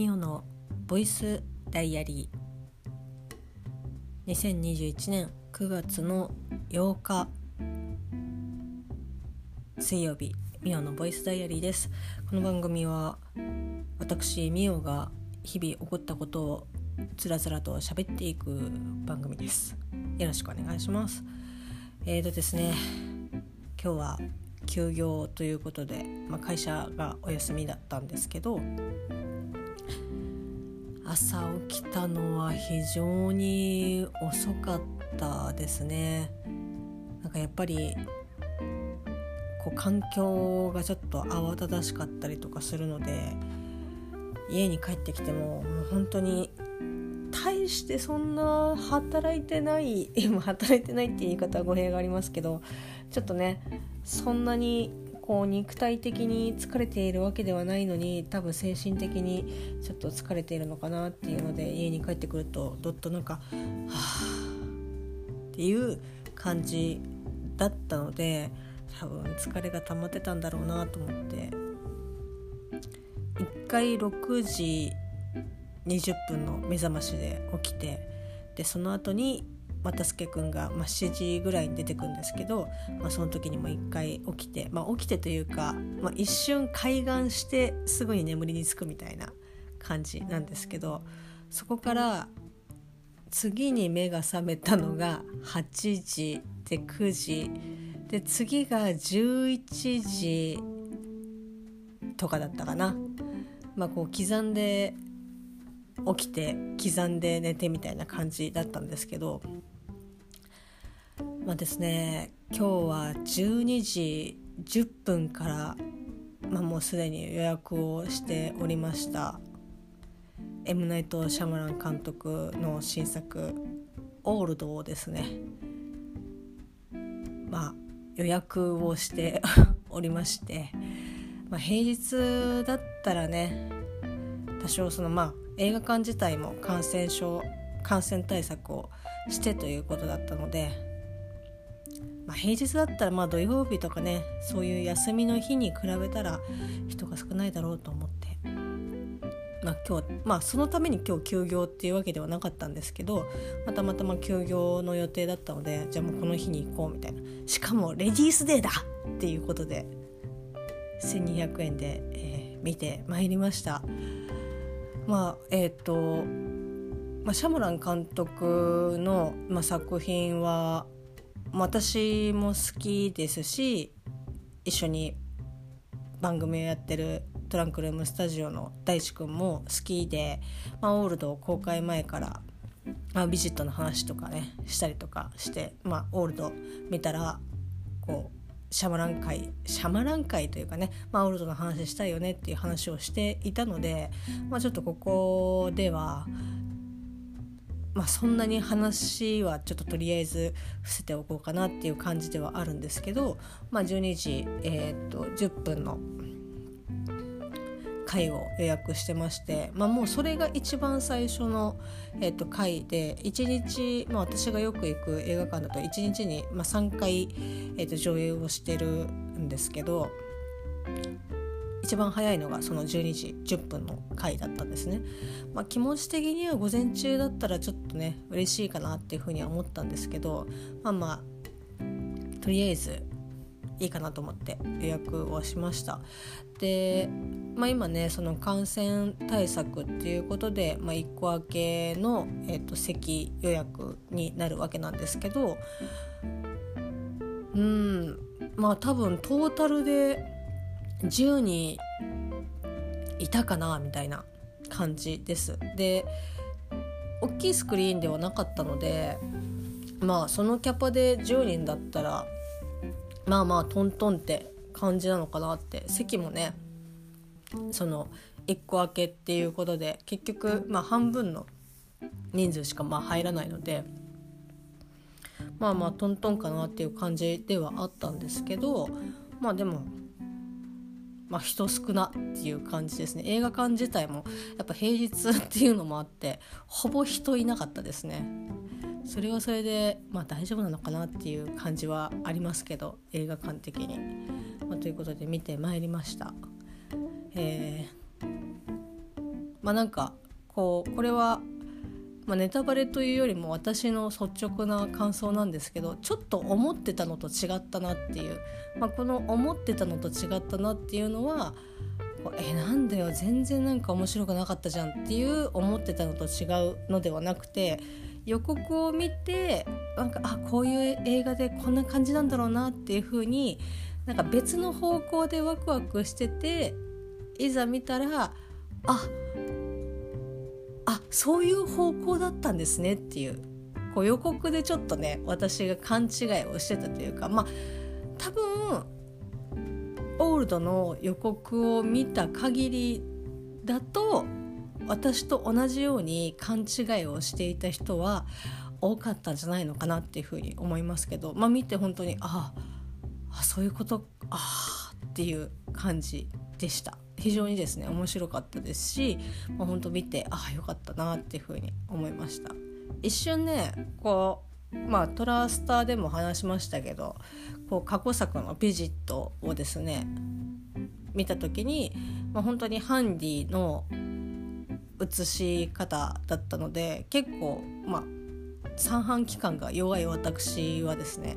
ミオのボイスダイアリー。2021年9月の8日。水曜日ミオのボイスダイアリーです。この番組は私ミオが日々起こったことをつらつらと喋っていく番組です。よろしくお願いします。えーとですね今日は休業ということで、まあ、会社がお休みだったんですけど朝起きたのは非常に遅かったですね。なんかやっぱりこう環境がちょっと慌ただしかったりとかするので家に帰ってきてももう本当に大してそんな働いてない 今働いてないっていう言い方は語弊がありますけどちょっとねそんなにこう肉体的に疲れているわけではないのに多分精神的にちょっと疲れているのかなっていうので家に帰ってくるとどっとなんかはあっていう感じだったので多分疲れが溜まってたんだろうなと思って。1回6時20分の目覚ましで起きてでその後にまたすけくんが、まあ、7時ぐらいに出てくんですけど、まあ、その時にも一回起きて、まあ、起きてというか、まあ、一瞬開眼してすぐに眠りにつくみたいな感じなんですけどそこから次に目が覚めたのが8時で9時で次が11時とかだったかな。まあ、こう刻んで起きて刻んで寝てみたいな感じだったんですけどまあですね今日は12時10分から、まあ、もうすでに予約をしておりましたエムナイト・シャムラン監督の新作「オールド」をですねまあ予約をしておりまして、まあ、平日だったらね多少そのまあ映画館自体も感染症感染対策をしてということだったのでまあ、平日だったらまあ土曜日とかねそういう休みの日に比べたら人が少ないだろうと思って、まあ、今日まあそのために今日休業っていうわけではなかったんですけど、ま、たまたま休業の予定だったのでじゃあもうこの日に行こうみたいな。しかもレディースデーだっていうことで1200円で、えー、見てまいりました。まあえっ、ー、と、まあ、シャムラン監督の、まあ、作品は私も好きですし一緒に番組をやってるトランクルームスタジオの大地くんも好きで、まあ、オールドを公開前から、あ、ビジットの話とかねしたりとかして、まあ、オールド見たらこうシャマラン会シャマラン会というかね、まあ、オールドの話したいよねっていう話をしていたので、まあ、ちょっとここではまあ、そんなに話はちょっととりあえず伏せておこうかなっていう感じではあるんですけど、まあ、12時、えー、と10分の回を予約してまして、まあ、もうそれが一番最初の、えー、と回で1日、まあ、私がよく行く映画館だと1日に、まあ、3回、えー、と上映をしてるんですけど一番早いのがその12時10分の回だったんですね、まあ、気持ち的には午前中だったらちょっとね嬉しいかなっていうふうには思ったんですけどまあまあとりあえずいいかなと思って予約をしました。で、まあ、今ねその感染対策っていうことで、まあ、1個明けの、えーと、席予約になるわけなんですけどうんまあ多分トータルで10人いたかなみたいな感じです。で大きいスクリーンではなかったのでまあそのキャパで10人だったらまあまあトントンって感じなのかなって席もねその1個空けっていうことで結局まあ半分の人数しかまあ入らないのでまあまあトントンかなっていう感じではあったんですけどまあでもまあ、人少なっていう感じですね。映画館自体もやっぱ平日っていうのもあってほぼ人いなかったですね。それはそれで、まあ、大丈夫なのかなっていう感じはありますけど映画館的に、まあ、ということで見てまいりました、えー、まあなんかこうこれは、まあ、ネタバレというよりも私の率直な感想なんですけどちょっと思ってたのと違ったなっていう、まあ、この思ってたのと違ったなっていうのはえなんだよ全然なんか面白くなかったじゃんっていう思ってたのと違うのではなくて予告を見てなんかあこういう映画でこんな感じなんだろうなっていう風になんか別の方向でワクワクしてていざ見たらああそういう方向だったんですねっていう。こう予告でちょっとね私が勘違いをしてたというかまあ多分オールドの予告を見た限りだと私と同じように勘違いをしていた人は多かったんじゃないのかなっていうふうに思いますけどまあ見て本当にああそういうことああっていう感じでした。非常にですね面白かったですし、まあ、本当見てああよかったなっていうふうに思いました。一瞬ねこうまあトラスターでも話しましたけどこう過去作の「ビジット」をですね見た時に、まあ、本当にハンディの映し方だったので結構まあ三半規管が弱い私はですね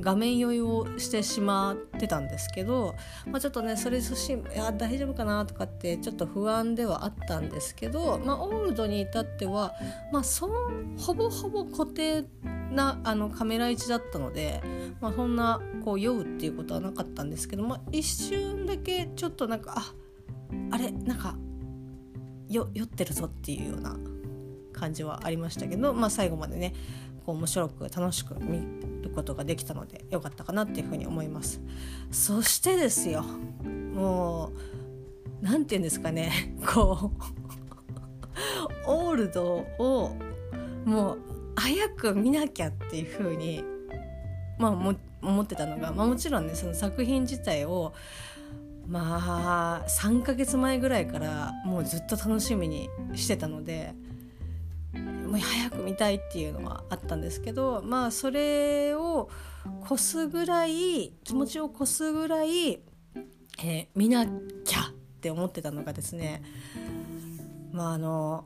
画面酔いをしてしまってたんですけど、まあ、ちょっとねそれそしいや大丈夫かなとかってちょっと不安ではあったんですけど、まあ、オールドに至っては、まあ、そほぼほぼ固定なあのカメラ位置だったので、まあ、そんなこう酔うっていうことはなかったんですけど、まあ、一瞬だけちょっとなんかああれなんか酔ってるぞっていうような感じはありましたけど、まあ、最後までねこう面白く楽しく見ることができたので良かったかなっていうふうに思います。そしてですよもう何て言うんですかね こうオールドをもう早く見なきゃっていうふうにまあも思ってたのが、まあ、もちろんねその作品自体をまあ3ヶ月前ぐらいからもうずっと楽しみにしてたのでもう早く見たいっていうのはあったんですけどまあそれを越すぐらい気持ちを越すぐらい、えー、見なきゃって思ってたのがですねまああの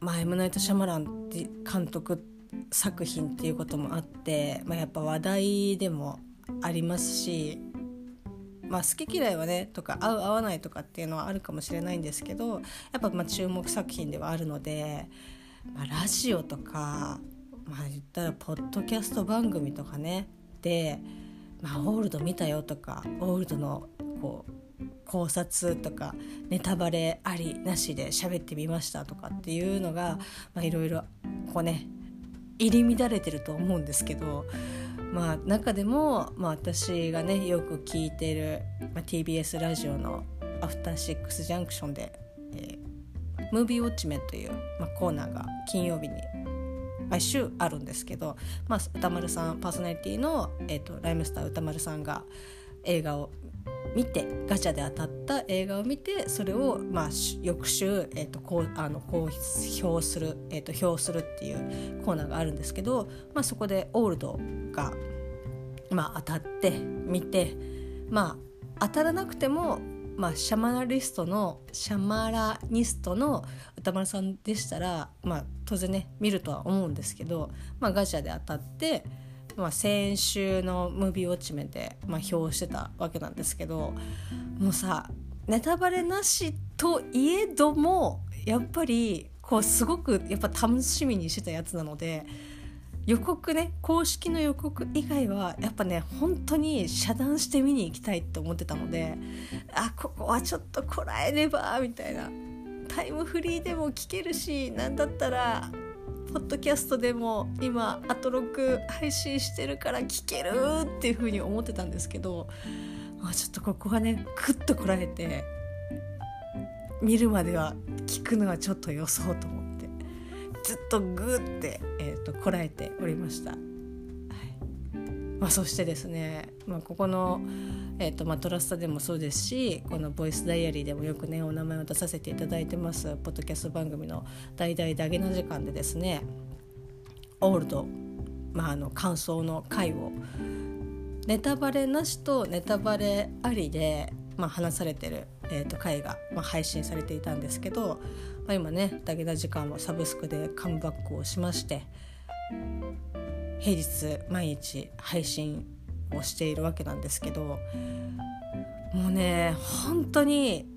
まあ、エムナイト・シャマランって監督作品っていうこともあって、まあ、やっぱ話題でもありますしまあ、好き嫌いはねとか合う合わないとかっていうのはあるかもしれないんですけどやっぱま注目作品ではあるので、まあ、ラジオとか、まあ、言ったらポッドキャスト番組とかね。で、まあ、オールド見たよとかオールドのこう考察とかネタバレありなしで喋ってみましたとかっていうのがいろいろこうね入り乱れてると思うんですけどまあ中でも、まあ、私がねよく聞いてる、まあ、TBS ラジオの「アフターシックスジャンクションで」、ムービーウォッチメンという、まあ、コーナーが金曜日に毎週あるんですけど、まあ、歌丸さんパーソナリティの、えーと、ライムスター歌丸さんが映画を見てガチャで当たった映画を見てそれを、まあ、翌週、えーと、こうあの公表する、えーと、表するっていうコーナーがあるんですけど、まあ、そこでオールドが、まあ、当たって見て、まあ、当たらなくても、まあ、シャマラリストのシャマラニストの歌丸さんでしたら、まあ、当然ね見るとは思うんですけど、まあ、ガチャで当たって。まあ、先週のムービーウォッチメンで、まあ、表してたわけなんですけどもうさネタバレなしといえどもやっぱりこうすごくやっぱ楽しみにしてたやつなので予告ね公式の予告以外はやっぱね本当に遮断して見に行きたいって思ってたのであここはちょっとこらえればみたいな。タイムフリーでも聞けるし何だったらポッドキャストでも今アトロク配信してるから聞けるっていう風に思ってたんですけど、まあ、ちょっとここはねクッとこらえて見るまでは聞くのはちょっと予想とずっとグーって、えーと、こらえておりました。はいまあ、そしてですね、まあ、ここのえーとまあ、トラスタでもそうですしこの「ボイスダイアリー」でもよくねお名前を出させていただいてますポッドキャスト番組の「大々ダゲな時間」でですねオールド、まあ、あの感想の回をネタバレなしとネタバレありでまあ、話されてる、えー、と回が、まあ、配信されていたんですけど、まあ、今ね「だけな時間」もサブスクでカムバックをしまして平日毎日配信をしているわけなんですけどもうね本当に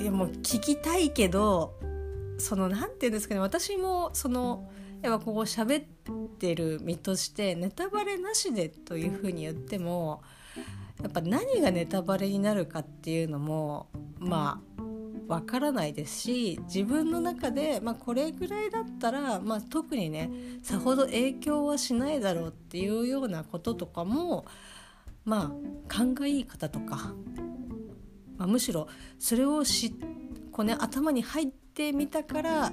いやもう聞きたいけどその何て言うんですかね私もそのやっぱここ喋ってる身としてネタバレなしでというふうに言ってもやっぱ何がネタバレになるかっていうのもまあわからないですし自分の中で、まあ、これぐらいだったら、まあ、特にねさほど影響はしないだろうっていうようなこととかもまあ勘がいい方とか、まあ、むしろそれをしこう、ね、頭に入っててみたから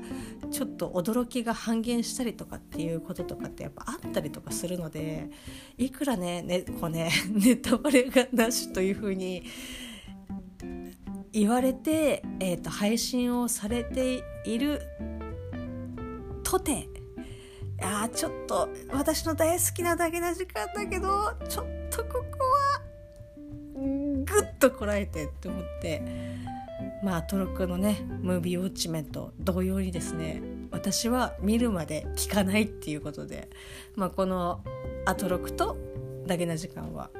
ちょっと驚きが半減したりとかっていうこととかってやっぱあったりとかするのでいくらねねこうね ネタバレがなしというふうに言われて、えーと、配信をされているとてあちょっと私の大好きなだけな時間だけどちょっとここはグッとこらえてって思ってまあトロックのねムービーウォッチメント同様にですね私は見るまで聞かないっていうことで、まあ、このアトロクとだけな時間は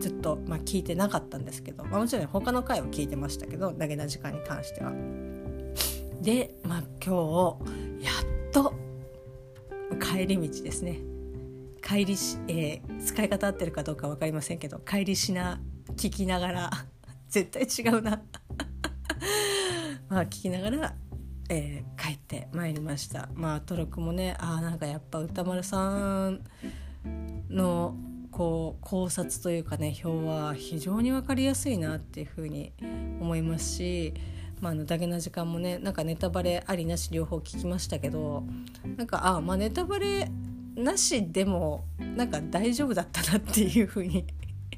ずっと、まあ、聞いてなかったんですけど、まあ、もちろん他の回は聞いてましたけどだけな時間に関しては。で、まあ、今日やっと帰り道ですね帰りし、えー、使い方合ってるかどうか分かりませんけど帰りしな聞きながら絶対違うなまあ聞きながら、えー、帰ってまいりました。まあトロクもねあなんかやっぱ歌丸さんのこう考察というかね表は非常に分かりやすいなっていうふうに思いますし、まあ、あのダゲな時間もねなんかネタバレありなし両方聞きましたけどなんかあまあネタバレなしでもなんか大丈夫だったなっていうふうに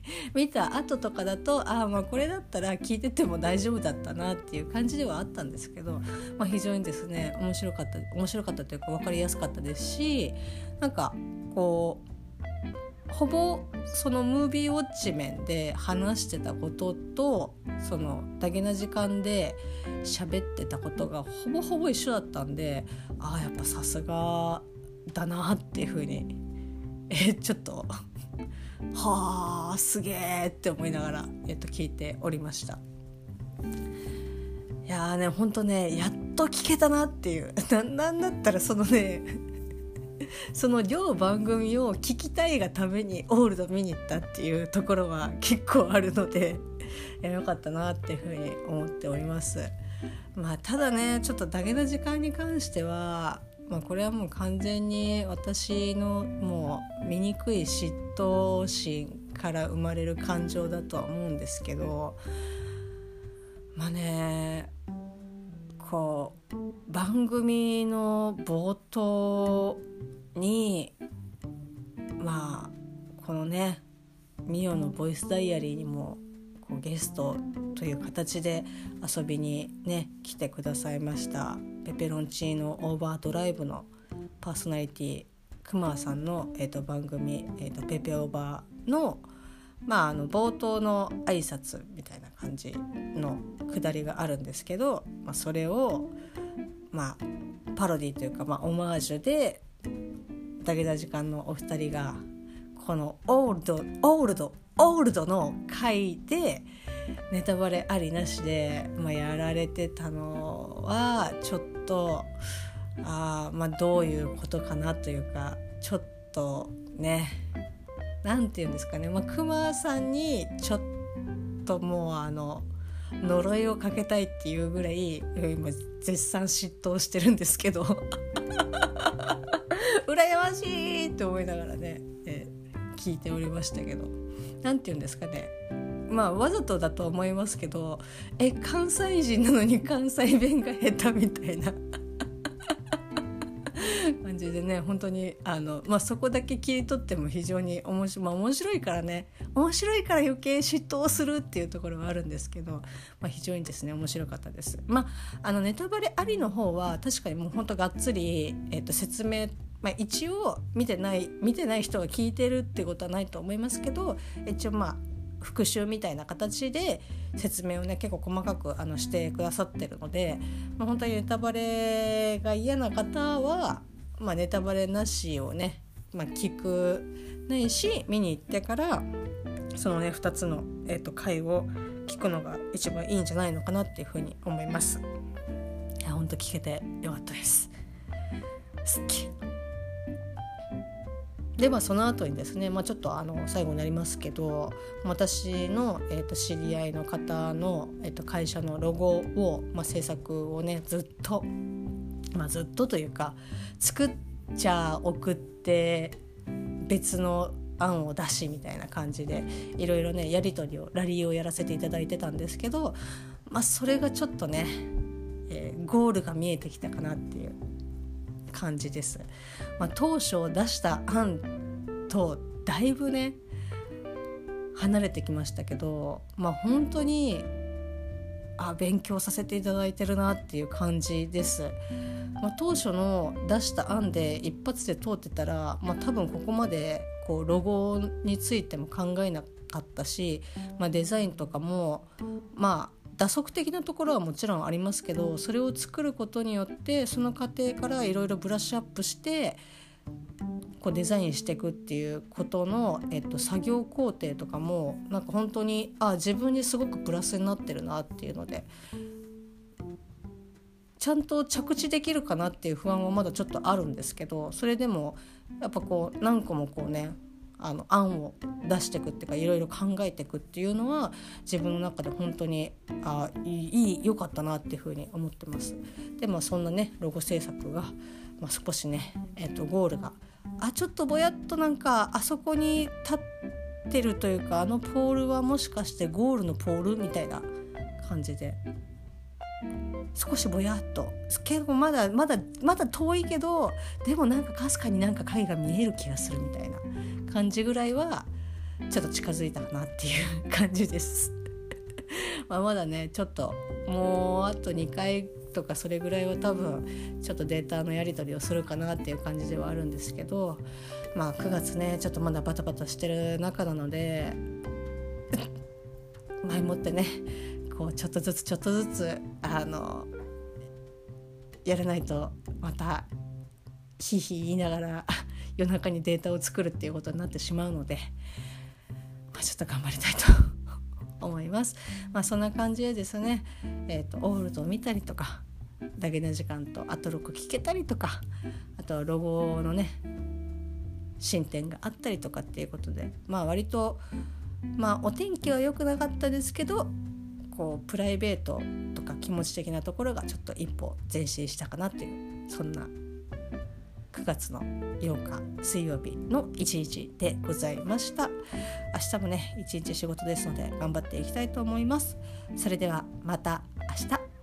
見た後とかだとああまあこれだったら聞いてても大丈夫だったなっていう感じではあったんですけど、まあ、非常にですね面白かった面白かったというか分かりやすかったですしなんかこうほぼそのムービーウォッチ面で話してたこととそのダゲな時間で喋ってたことがほぼほぼ一緒だったんでああやっぱさすがだなっていうふうにえちょっとはあすげえって思いながら、えっと、聞いておりました。いやーねほんとねやっと聞けたなっていう なんだったらそのね その両番組を聞きたいがためにオールド見に行ったっていうところは結構あるので よかったなっていうふうに思っております。まあ、ただねちょっとダゲな時間に関しては、まあ、これはもう完全に私のもう醜い嫉妬心から生まれる感情だとは思うんですけどまあねこう番組の冒頭にまあこのねミオのボイスダイアリーにもこうゲストという形で遊びにね来てくださいました。ペペロンチーノオーバードライブのパーソナリティくまさんの、えーと、番組、えーと「ペペオーバーの」まあ、あの冒頭の挨拶みたいな感じのくだりがあるんですけど、まあ、それを、まあ、パロディというか、まあ、オマージュで武田時間のお二人がこのオールドオールドオールドの回でネタバレありなしで、まあ、やられてたのはちょっとあまあどういうことかなというかちょっとね何て言うんですかね。まあクマさんにちょっともうあの呪いをかけたいっていうぐらい今絶賛嫉妬してるんですけど。羨ましいって思いながらね、え、聞いておりましたけど。何て言うんですかね。まあわざとだと思いますけどえ関西人なのに関西弁が下手みたいな 感じでね本当にあの、まあ、そこだけ切り取っても非常に面白,、まあ、面白いからね面白いから余計嫉妬をするっていうところはあるんですけど、まあ、非常にですね面白かったです。まあ、あのネタバレありの方は確かにもう本当がっつり、えー、と説明まあ、一応見てない見てない人が聞いてるってことはないと思いますけど一応まあ復習みたいな形で説明をね結構細かくあのしてくださってるので、まあ、本当にネタバレが嫌な方は、まあ、ネタバレなしをね、まあ、聞くないし見に行ってからそのね2つの、えーと、回を聞くのが一番いいんじゃないのかなっていうふうに思います。いや本当聞けてよかったです。好きでまあその後にですね、まあ、ちょっとあの最後になりますけど私の、えー、と知り合いの方の、えー、と会社のロゴを、まあ、制作をねずっと、まあ、ずっとというか作っちゃ送って別の案を出しみたいな感じでいろいろねやり取りをラリーをやらせていただいてたんですけど、まあ、それがちょっとね、えー、ゴールが見えてきたかなっていう。感じです。まあ、当初出した案とだいぶね離れてきましたけど、まあ、本当にあ勉強させていただいてるなっていう感じです。まあ、当初の出した案で一発で通ってたら、まあ、多分ここまでこうロゴについても考えなかったし、まあ、デザインとかもまあ打足的なところはもちろんありますけどそれを作ることによってその過程からいろいろブラッシュアップしてこうデザインしていくっていうことの、えっと、作業工程とかもなんか本当にあ自分にすごくプラスになってるなっていうのでちゃんと着地できるかなっていう不安はまだちょっとあるんですけどそれでもやっぱこう何個もこうねあの案を出していくっていうかいろいろ考えていくっていうのは自分の中で本当にあいい良かったなっていうふうに思ってます。でまあそんなねロゴ制作が、まあ、少しね、えー、とゴールがあちょっとぼやっとなんかあそこに立ってるというかあのポールはもしかしてゴールのポールみたいな感じで少しぼやっと結構まだまだまだ遠いけどでもなんかかすかになんか影が見える気がするみたいな感じぐらいはちょっと近づいたかなっていう感じです。まあまだねちょっともうあと2回とかそれぐらいは多分ちょっとデータのやり取りをするかなっていう感じではあるんですけどまあ9月ねちょっとまだバタバタしてる中なので 前もってねこうちょっとずつちょっとずつあのやらないとまたひいひい言いながら夜中にデータを作るっていうことになってしまうので、まあ、ちょっと頑張りたいと 思います。まあ、そんな感じでですね、えーと、オールドを見たりとかダゲな時間とアトロク聞けたりとかあとはロゴのね進展があったりとかっていうことでまあ割とまあお天気は良くなかったですけどこうプライベートとか気持ち的なところがちょっと一歩前進したかなっていうそんな9月の8日水曜日の1日でございました。明日もね一日仕事ですので頑張っていきたいと思います。それではまた明日。